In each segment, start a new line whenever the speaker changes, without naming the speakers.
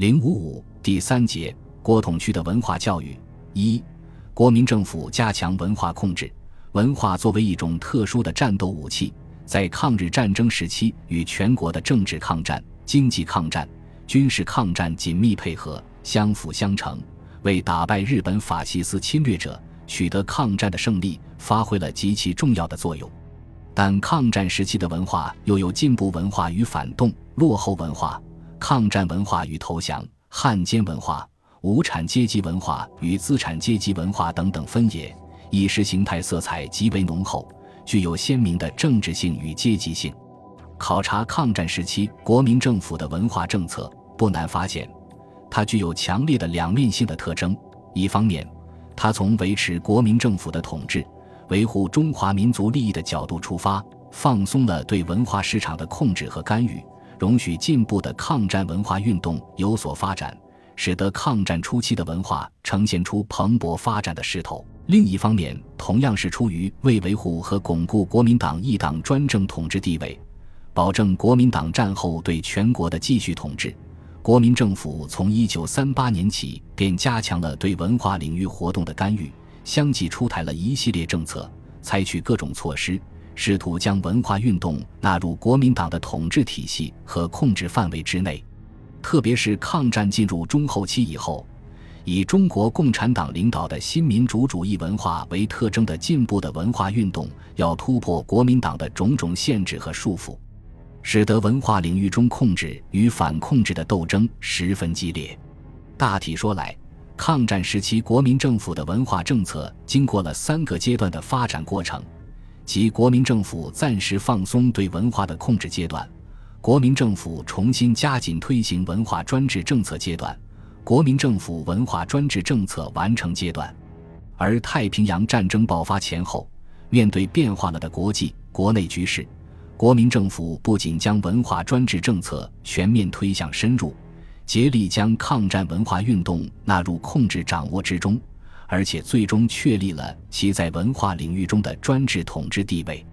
零五五第三节国统区的文化教育一，国民政府加强文化控制。文化作为一种特殊的战斗武器，在抗日战争时期与全国的政治抗战、经济抗战、军事抗战紧密配合，相辅相成，为打败日本法西斯侵略者、取得抗战的胜利发挥了极其重要的作用。但抗战时期的文化又有进步文化与反动、落后文化、抗战文化与投降、汉奸文化、无产阶级文化与资产阶级文化等等分野。意识形态色彩极为浓厚，具有鲜明的政治性与阶级性。考察抗战时期国民政府的文化政策，不难发现，它具有强烈的两面性的特征。一方面，它从维持国民政府的统治、维护中华民族利益的角度出发，放松了对文化市场的控制和干预，容许进步的抗战文化运动有所发展，使得抗战初期的文化呈现出蓬勃发展的势头。另一方面，同样是出于为维护和巩固国民党一党专政统治地位，保证国民党战后对全国的继续统治，国民政府从一九三八年起便加强了对文化领域活动的干预，相继出台了一系列政策，采取各种措施，试图将文化运动纳入国民党的统治体系和控制范围之内。特别是抗战进入中后期以后。以中国共产党领导的新民主主义文化为特征的进步的文化运动，要突破国民党的种种限制和束缚，使得文化领域中控制与反控制的斗争十分激烈。大体说来，抗战时期国民政府的文化政策经过了三个阶段的发展过程，即国民政府暂时放松对文化的控制阶段，国民政府重新加紧推行文化专制政策阶段。国民政府文化专制政策完成阶段，而太平洋战争爆发前后，面对变化了的国际国内局势，国民政府不仅将文化专制政策全面推向深入，竭力将抗战文化运动纳入控制掌握之中，而且最终确立了其在文化领域中的专制统治地位。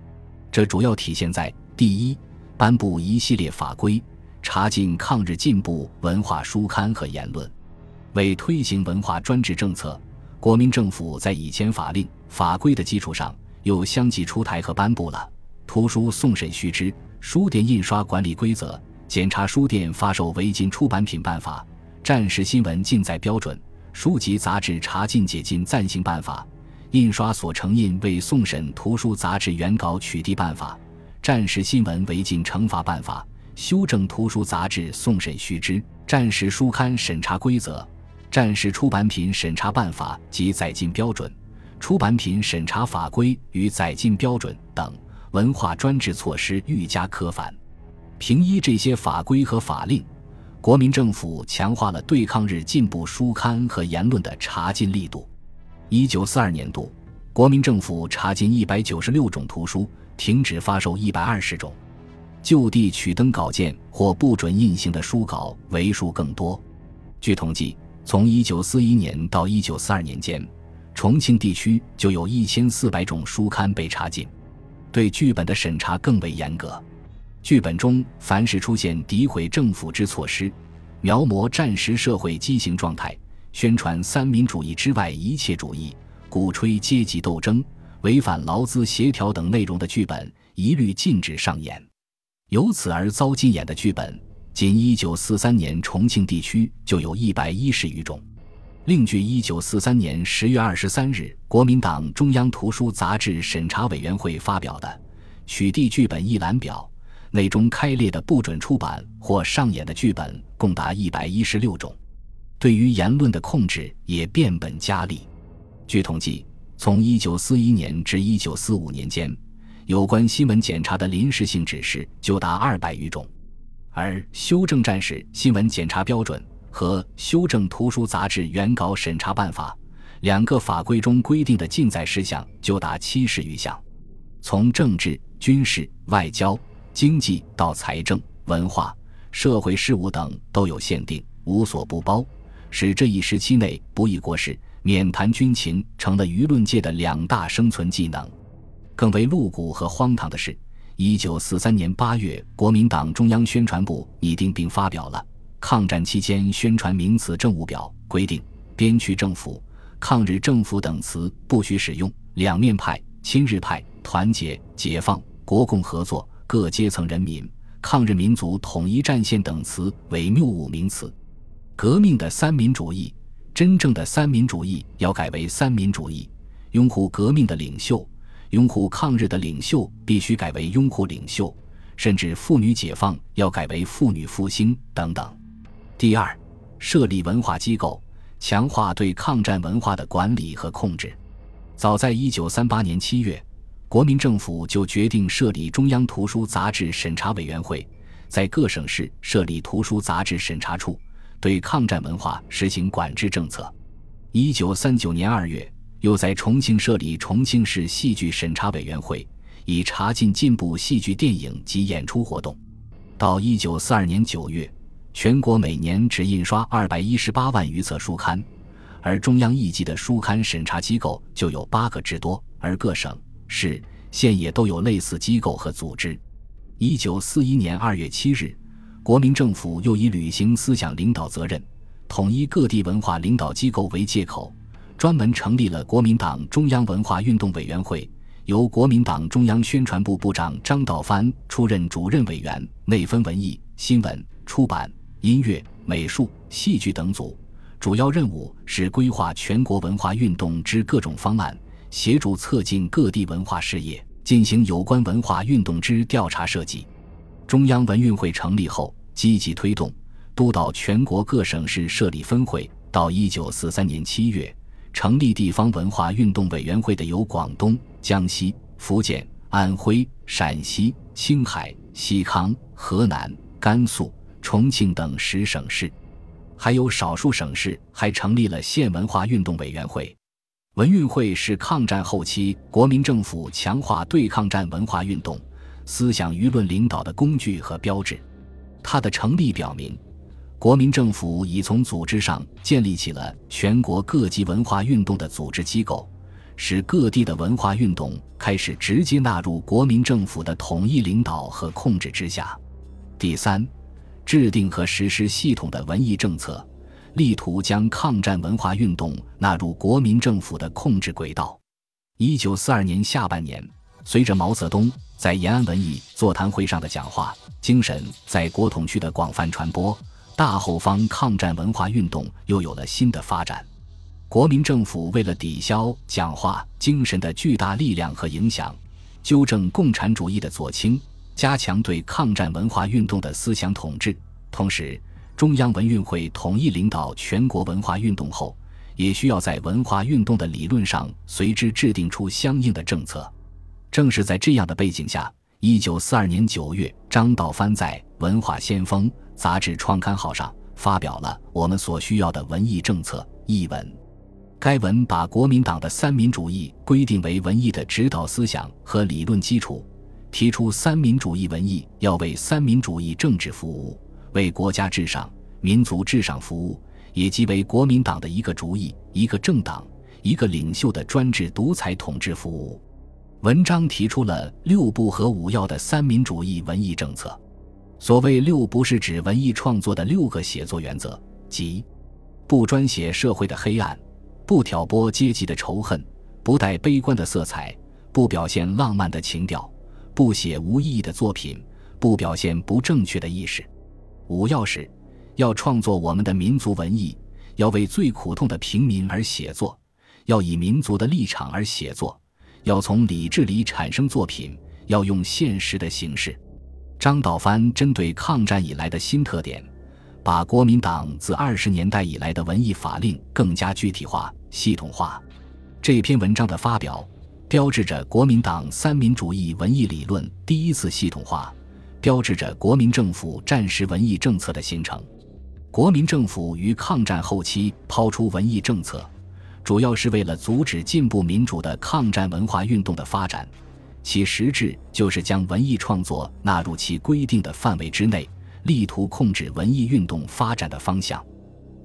这主要体现在第一，颁布一系列法规，查禁抗日进步文化书刊和言论。为推行文化专制政策，国民政府在以前法令法规的基础上，又相继出台和颁布了《图书送审须知》《书店印刷管理规则》《检查书店发售违禁出版品办法》《战时新闻禁载标准》《书籍杂志查禁解禁暂行办法》《印刷所成印未送审图书杂志原稿取缔办法》《战时新闻违禁惩罚办法》《修正图书杂志送审须知》《战时书刊审查规则》。战时出版品审查办法及载进标准、出版品审查法规与载进标准等文化专制措施愈加苛繁。凭依这些法规和法令，国民政府强化了对抗日进步书刊和言论的查禁力度。一九四二年度，国民政府查禁一百九十六种图书，停止发售一百二十种，就地取登稿件或不准印行的书稿为数更多。据统计。从一九四一年到一九四二年间，重庆地区就有一千四百种书刊被查禁，对剧本的审查更为严格。剧本中凡是出现诋毁政府之措施、描摹战时社会畸形状态、宣传三民主义之外一切主义、鼓吹阶级斗争、违反劳资协调等内容的剧本，一律禁止上演。由此而遭禁演的剧本。仅一九四三年，重庆地区就有一百一十余种。另据一九四三年十月二十三日国民党中央图书杂志审查委员会发表的《取缔剧本一览表》，内中开列的不准出版或上演的剧本共达一百一十六种。对于言论的控制也变本加厉。据统计，从一九四一年至一九四五年间，有关新闻检查的临时性指示就达二百余种。而修正战士新闻检查标准和修正图书杂志原稿审查办法两个法规中规定的禁载事项就达七十余项，从政治、军事、外交、经济到财政、文化、社会事务等都有限定，无所不包，使这一时期内不议国事、免谈军情成了舆论界的两大生存技能。更为露骨和荒唐的是。一九四三年八月，国民党中央宣传部拟定并发表了《抗战期间宣传名词政务表规定，边区政府、抗日政府等词不许使用。两面派、亲日派、团结、解放、国共合作、各阶层人民、抗日民族统一战线等词为谬误名词。革命的三民主义，真正的三民主义要改为三民主义。拥护革命的领袖，拥护抗日的领袖必须改为拥护领袖，甚至妇女解放要改为妇女复兴等等。第二，设立文化机构，强化对抗战文化的管理和控制。早在一九三八年七月，国民政府就决定设立中央图书杂志审查委员会，在各省市设立图书杂志审查处，对抗战文化实行管制政策。一九三九年二月，又在重庆设立重庆市戏剧审查委员会，以查禁进步戏剧电影及演出活动。到一九四二年九月。全国每年只印刷二百一十八万余册书刊，而中央一级的书刊审查机构就有八个之多，而各省市县也都有类似机构和组织。一九四一年二月七日，国民政府又以履行思想领导责任、统一各地文化领导机构为借口，专门成立了国民党中央文化运动委员会，由国民党中央宣传部部长张道藩出任主任委员，内分文艺、新闻、出版。音乐、美术、戏剧等组，主要任务是规划全国文化运动之各种方案，协助策进各地文化事业，进行有关文化运动之调查设计。中央文运会成立后，积极推动督导全国各省市设立分会。到一九四三年七月，成立地方文化运动委员会的有广东、江西、福建、安徽、陕西、青海、西康、河南、甘肃。重庆等十省市，还有少数省市还成立了县文化运动委员会。文运会是抗战后期国民政府强化对抗战文化运动、思想舆论领导的工具和标志。它的成立表明，国民政府已从组织上建立起了全国各级文化运动的组织机构，使各地的文化运动开始直接纳入国民政府的统一领导和控制之下。第三。制定和实施系统的文艺政策，力图将抗战文化运动纳入国民政府的控制轨道。一九四二年下半年，随着毛泽东在延安文艺座谈会上的讲话精神在国统区的广泛传播，大后方抗战文化运动又有了新的发展。国民政府为了抵消讲话精神的巨大力量和影响，纠正共产主义的左倾。加强对抗战文化运动的思想统治，同时，中央文运会统一领导全国文化运动后，也需要在文化运动的理论上随之制定出相应的政策。正是在这样的背景下，一九四二年九月，张道藩在《文化先锋》杂志创刊号上发表了《我们所需要的文艺政策》一文。该文把国民党的三民主义规定为文艺的指导思想和理论基础。提出三民主义文艺要为三民主义政治服务，为国家至上、民族至上服务，也即为国民党的一个主义、一个政党、一个领袖的专制独裁统治服务。文章提出了六不和五要的三民主义文艺政策。所谓六不，是指文艺创作的六个写作原则，即：不专写社会的黑暗，不挑拨阶级的仇恨，不带悲观的色彩，不表现浪漫的情调。不写无意义的作品，不表现不正确的意识。五要是：要创作我们的民族文艺，要为最苦痛的平民而写作，要以民族的立场而写作，要从理智里产生作品，要用现实的形式。张道藩针对抗战以来的新特点，把国民党自二十年代以来的文艺法令更加具体化、系统化。这篇文章的发表。标志着国民党三民主义文艺理论第一次系统化，标志着国民政府战时文艺政策的形成。国民政府于抗战后期抛出文艺政策，主要是为了阻止进步民主的抗战文化运动的发展，其实质就是将文艺创作纳入其规定的范围之内，力图控制文艺运动发展的方向。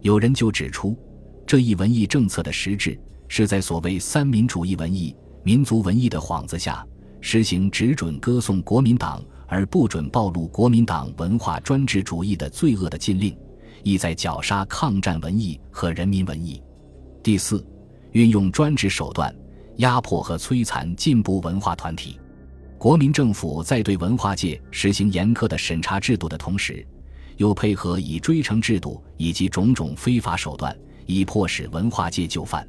有人就指出，这一文艺政策的实质是在所谓三民主义文艺。民族文艺的幌子下，实行只准歌颂国民党而不准暴露国民党文化专制主义的罪恶的禁令，意在绞杀抗战文艺和人民文艺。第四，运用专制手段压迫和摧残进步文化团体。国民政府在对文化界实行严苛的审查制度的同时，又配合以追惩制度以及种种非法手段，以迫使文化界就范。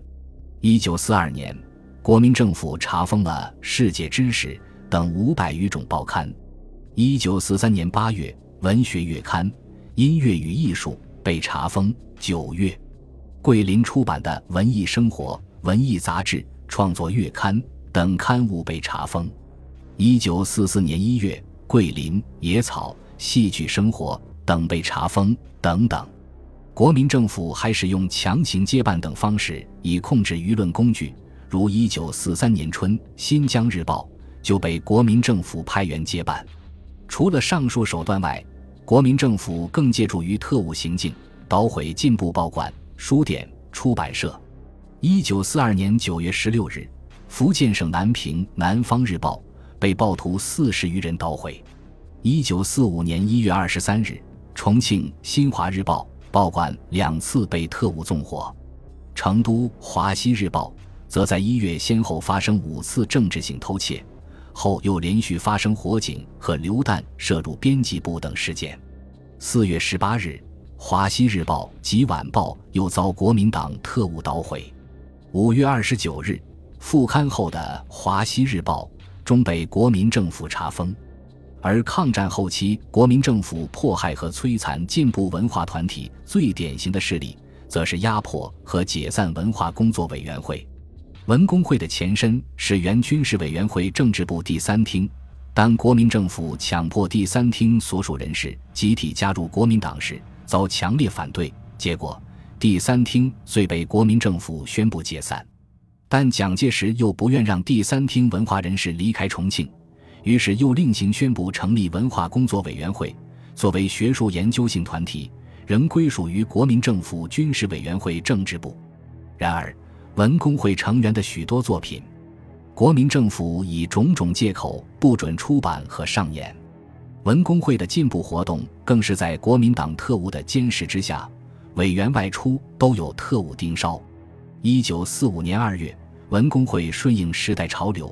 一九四二年，国民政府查封了《世界知识》等五百余种报刊。一九四三年八月，《文学月刊》《音乐与艺术》被查封。九月，桂林出版的《文艺生活》《文艺杂志》《创作月刊》等刊物被查封。一九四四年一月，桂林《野草》《戏剧生活》等被查封等等。国民政府还使用强行接办等方式以控制舆论工具，如一九四三年春，《新疆日报》就被国民政府派员接办。除了上述手段外，国民政府更借助于特务行径，捣毁进步报馆、书店、出版社。一九四二年九月十六日，福建省南平《南方日报》。被暴徒四十余人捣毁。一九四五年一月二十三日，重庆《新华日报》报馆两次被特务纵火。成都《华西日报》则在一月先后发生五次政治性偷窃，后又连续发生火警和榴弹射入编辑部等事件。四月十八日，《华西日报》及《晚报》又遭国民党特务捣毁。五月二十九日，复刊后的《华西日报》。终被国民政府查封，而抗战后期国民政府迫害和摧残进步文化团体最典型的事例，则是压迫和解散文化工作委员会。文工会的前身是原军事委员会政治部第三厅，当国民政府强迫第三厅所属人士集体加入国民党时，遭强烈反对，结果第三厅遂被国民政府宣布解散。但蒋介石又不愿让第三厅文化人士离开重庆，于是又另行宣布成立文化工作委员会，作为学术研究性团体，仍归属于国民政府军事委员会政治部。然而，文工会成员的许多作品，国民政府以种种借口不准出版和上演。文工会的进步活动更是在国民党特务的监视之下，委员外出都有特务盯梢。一九四五年二月。文工会顺应时代潮流，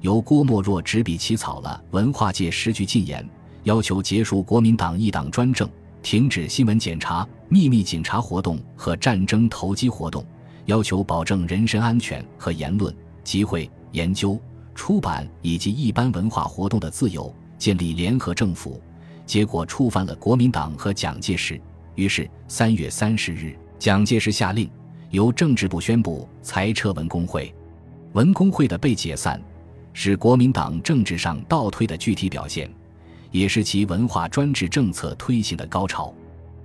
由郭沫若执笔起草了《文化界时局禁言》，要求结束国民党一党专政，停止新闻检查、秘密警察活动和战争投机活动，要求保证人身安全和言论、集会、研究、出版以及一般文化活动的自由，建立联合政府。结果触犯了国民党和蒋介石，于是三月三十日，蒋介石下令由政治部宣布裁撤文工会。文工会的被解散，是国民党政治上倒退的具体表现，也是其文化专制政策推行的高潮。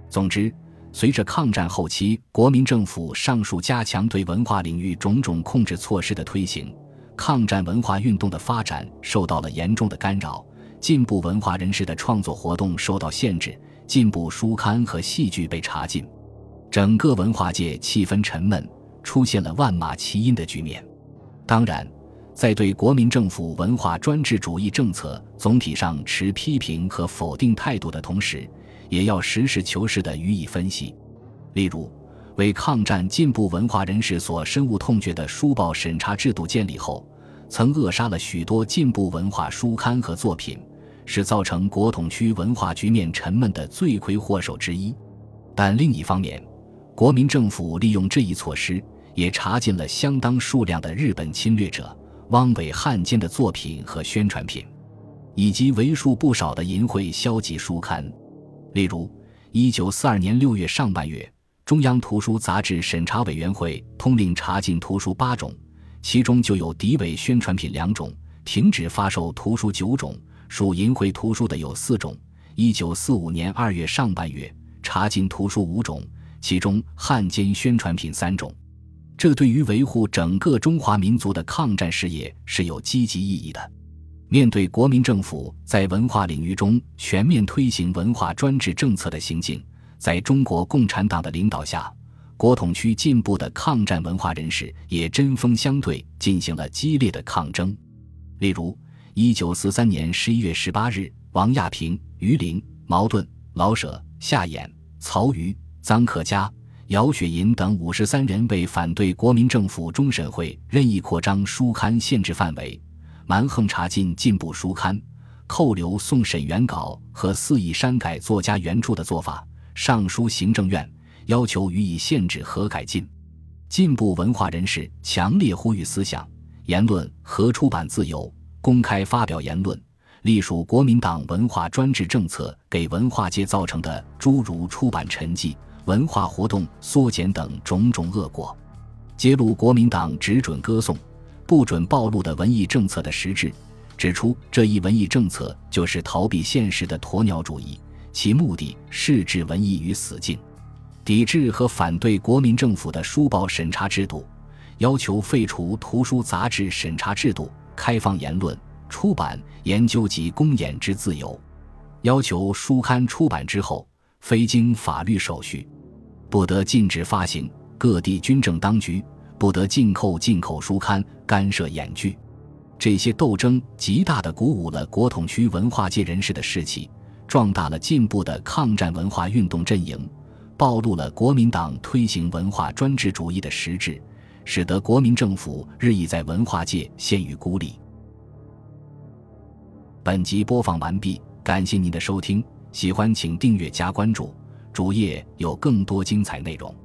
总之，随着抗战后期国民政府上述加强对文化领域种种控制措施的推行，抗战文化运动的发展受到了严重的干扰，进步文化人士的创作活动受到限制，进步书刊和戏剧被查禁，整个文化界气氛沉闷，出现了万马齐喑的局面。当然，在对国民政府文化专制主义政策总体上持批评和否定态度的同时，也要实事求是地予以分析。例如，为抗战进步文化人士所深恶痛绝的书报审查制度建立后，曾扼杀了许多进步文化书刊和作品，是造成国统区文化局面沉闷的罪魁祸首之一。但另一方面，国民政府利用这一措施。也查禁了相当数量的日本侵略者汪伪汉奸的作品和宣传品，以及为数不少的淫秽消极书刊。例如，一九四二年六月上半月，中央图书杂志审查委员会通令查禁图书八种，其中就有敌伪宣传品两种；停止发售图书九种，属淫秽图书的有四种。一九四五年二月上半月，查禁图书五种，其中汉奸宣传品三种。这对于维护整个中华民族的抗战事业是有积极意义的。面对国民政府在文化领域中全面推行文化专制政策的行径，在中国共产党的领导下，国统区进步的抗战文化人士也针锋相对，进行了激烈的抗争。例如，一九四三年十一月十八日，王亚平、于林、茅盾、老舍、夏衍、曹禺。臧克家、姚雪银等五十三人为反对国民政府终审会任意扩张书刊限制范围，蛮横查禁进步书刊，扣留送审原稿和肆意删改作家原著的做法，上书行政院，要求予以限制和改进。进步文化人士强烈呼吁思想、言论和出版自由，公开发表言论。隶属国民党文化专制政策给文化界造成的诸如出版沉寂、文化活动缩减等种种恶果，揭露国民党只准歌颂、不准暴露的文艺政策的实质，指出这一文艺政策就是逃避现实的鸵鸟主义，其目的是置文艺于死境，抵制和反对国民政府的书报审查制度，要求废除图书杂志审查制度，开放言论。出版、研究及公演之自由，要求书刊出版之后，非经法律手续，不得禁止发行；各地军政当局不得进口进口书刊、干涉演剧。这些斗争极大地鼓舞了国统区文化界人士的士气，壮大了进步的抗战文化运动阵营，暴露了国民党推行文化专制主义的实质，使得国民政府日益在文化界陷于孤立。本集播放完毕，感谢您的收听，喜欢请订阅加关注，主页有更多精彩内容。